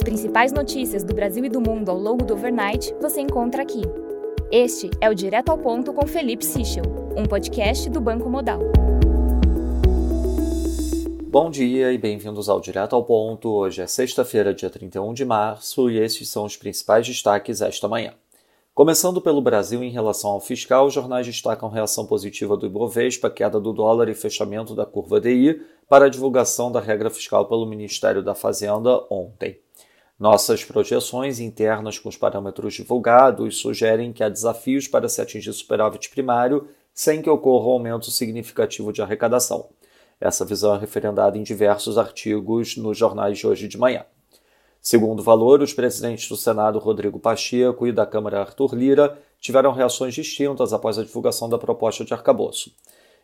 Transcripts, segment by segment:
As principais notícias do Brasil e do mundo ao longo do overnight você encontra aqui. Este é o Direto ao Ponto com Felipe Sichel, um podcast do Banco Modal. Bom dia e bem-vindos ao Direto ao Ponto. Hoje é sexta-feira, dia 31 de março, e estes são os principais destaques esta manhã. Começando pelo Brasil, em relação ao fiscal, os jornais destacam reação positiva do Ibovespa, queda do dólar e fechamento da curva DI para a divulgação da regra fiscal pelo Ministério da Fazenda ontem. Nossas projeções internas com os parâmetros divulgados sugerem que há desafios para se atingir superávit primário sem que ocorra um aumento significativo de arrecadação. Essa visão é referendada em diversos artigos nos jornais de hoje de manhã. Segundo Valor, os presidentes do Senado Rodrigo Pacheco e da Câmara Arthur Lira tiveram reações distintas após a divulgação da proposta de arcabouço.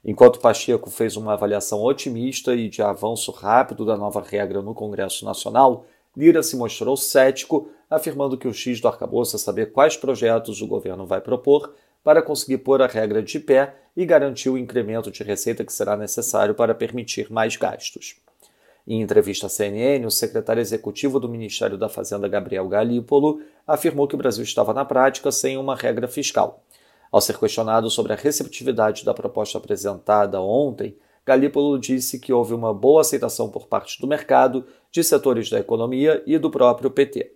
Enquanto Pacheco fez uma avaliação otimista e de avanço rápido da nova regra no Congresso Nacional, Lira se mostrou cético, afirmando que o X do arcabouço é saber quais projetos o governo vai propor para conseguir pôr a regra de pé e garantir o incremento de receita que será necessário para permitir mais gastos. Em entrevista à CNN, o secretário executivo do Ministério da Fazenda, Gabriel Galípolo, afirmou que o Brasil estava na prática sem uma regra fiscal. Ao ser questionado sobre a receptividade da proposta apresentada ontem, Galípolo disse que houve uma boa aceitação por parte do mercado, de setores da economia e do próprio PT.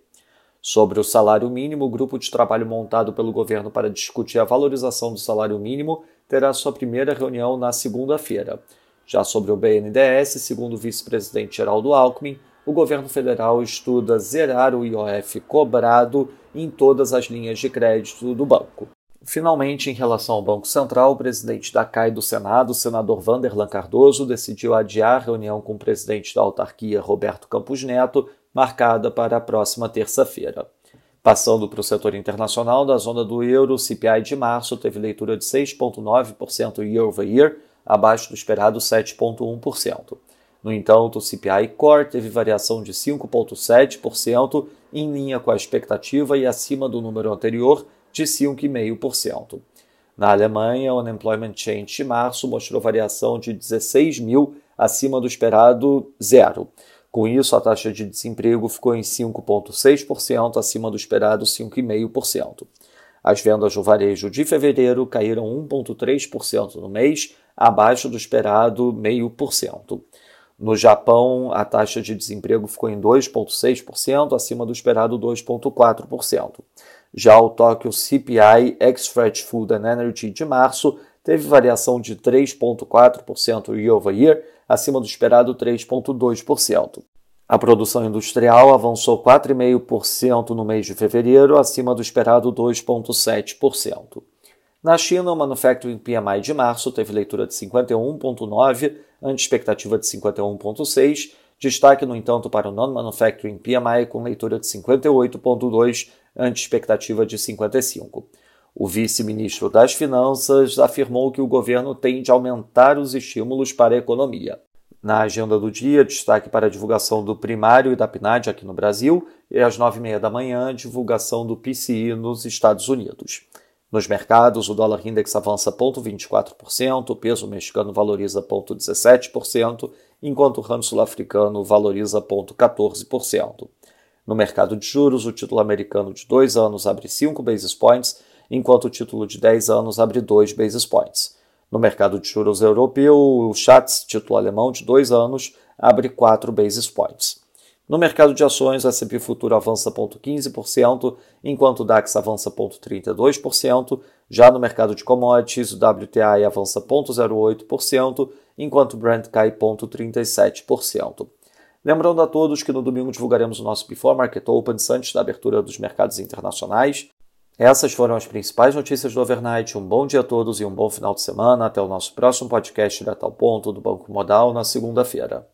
Sobre o salário mínimo, o grupo de trabalho montado pelo governo para discutir a valorização do salário mínimo terá sua primeira reunião na segunda-feira. Já sobre o BNDES, segundo o vice-presidente Geraldo Alckmin, o governo federal estuda zerar o IOF cobrado em todas as linhas de crédito do banco. Finalmente, em relação ao Banco Central, o presidente da CAI do Senado, o senador Vanderlan Cardoso, decidiu adiar a reunião com o presidente da autarquia, Roberto Campos Neto, marcada para a próxima terça-feira. Passando para o setor internacional, da zona do euro, o CPI de março teve leitura de 6,9% year over year, abaixo do esperado 7,1%. No entanto, o CPI Core teve variação de 5,7%, em linha com a expectativa e acima do número anterior de 5,5%. Na Alemanha, o Unemployment Change de março mostrou variação de 16 mil acima do esperado zero. Com isso, a taxa de desemprego ficou em 5,6%, acima do esperado 5,5%. As vendas no varejo de fevereiro caíram 1,3% no mês, abaixo do esperado 0,5%. No Japão, a taxa de desemprego ficou em 2,6%, acima do esperado 2,4%. Já o Tóquio CPI Ex-Fresh Food and Energy de março teve variação de 3,4% year over year, acima do esperado 3,2%. A produção industrial avançou 4,5% no mês de fevereiro, acima do esperado 2,7%. Na China, o Manufacturing PMI de março teve leitura de 51,9, ante expectativa de 51,6. Destaque, no entanto, para o Non-Manufacturing PMI com leitura de 58,2, ante expectativa de 55. O vice-ministro das Finanças afirmou que o governo tende a aumentar os estímulos para a economia. Na agenda do dia, destaque para a divulgação do primário e da PNAD aqui no Brasil e às nove e meia da manhã, divulgação do PCI nos Estados Unidos. Nos mercados, o dólar index avança 0,24%, o peso mexicano valoriza 0,17%, enquanto o ramo sul-africano valoriza 0,14%. No mercado de juros, o título americano de 2 anos abre 5 basis points, enquanto o título de 10 anos abre 2 basis points. No mercado de juros europeu, o Schatz, título alemão de 2 anos, abre 4 basis points. No mercado de ações, o S&P Futuro avança 0,15%, enquanto o DAX avança 0,32%. Já no mercado de commodities, o WTI avança 0,08%, enquanto o Brent cai 0,37%. Lembrando a todos que no domingo divulgaremos o nosso Before Market Open antes da abertura dos mercados internacionais. Essas foram as principais notícias do overnight. Um bom dia a todos e um bom final de semana. Até o nosso próximo podcast direto ao ponto do Banco Modal na segunda-feira.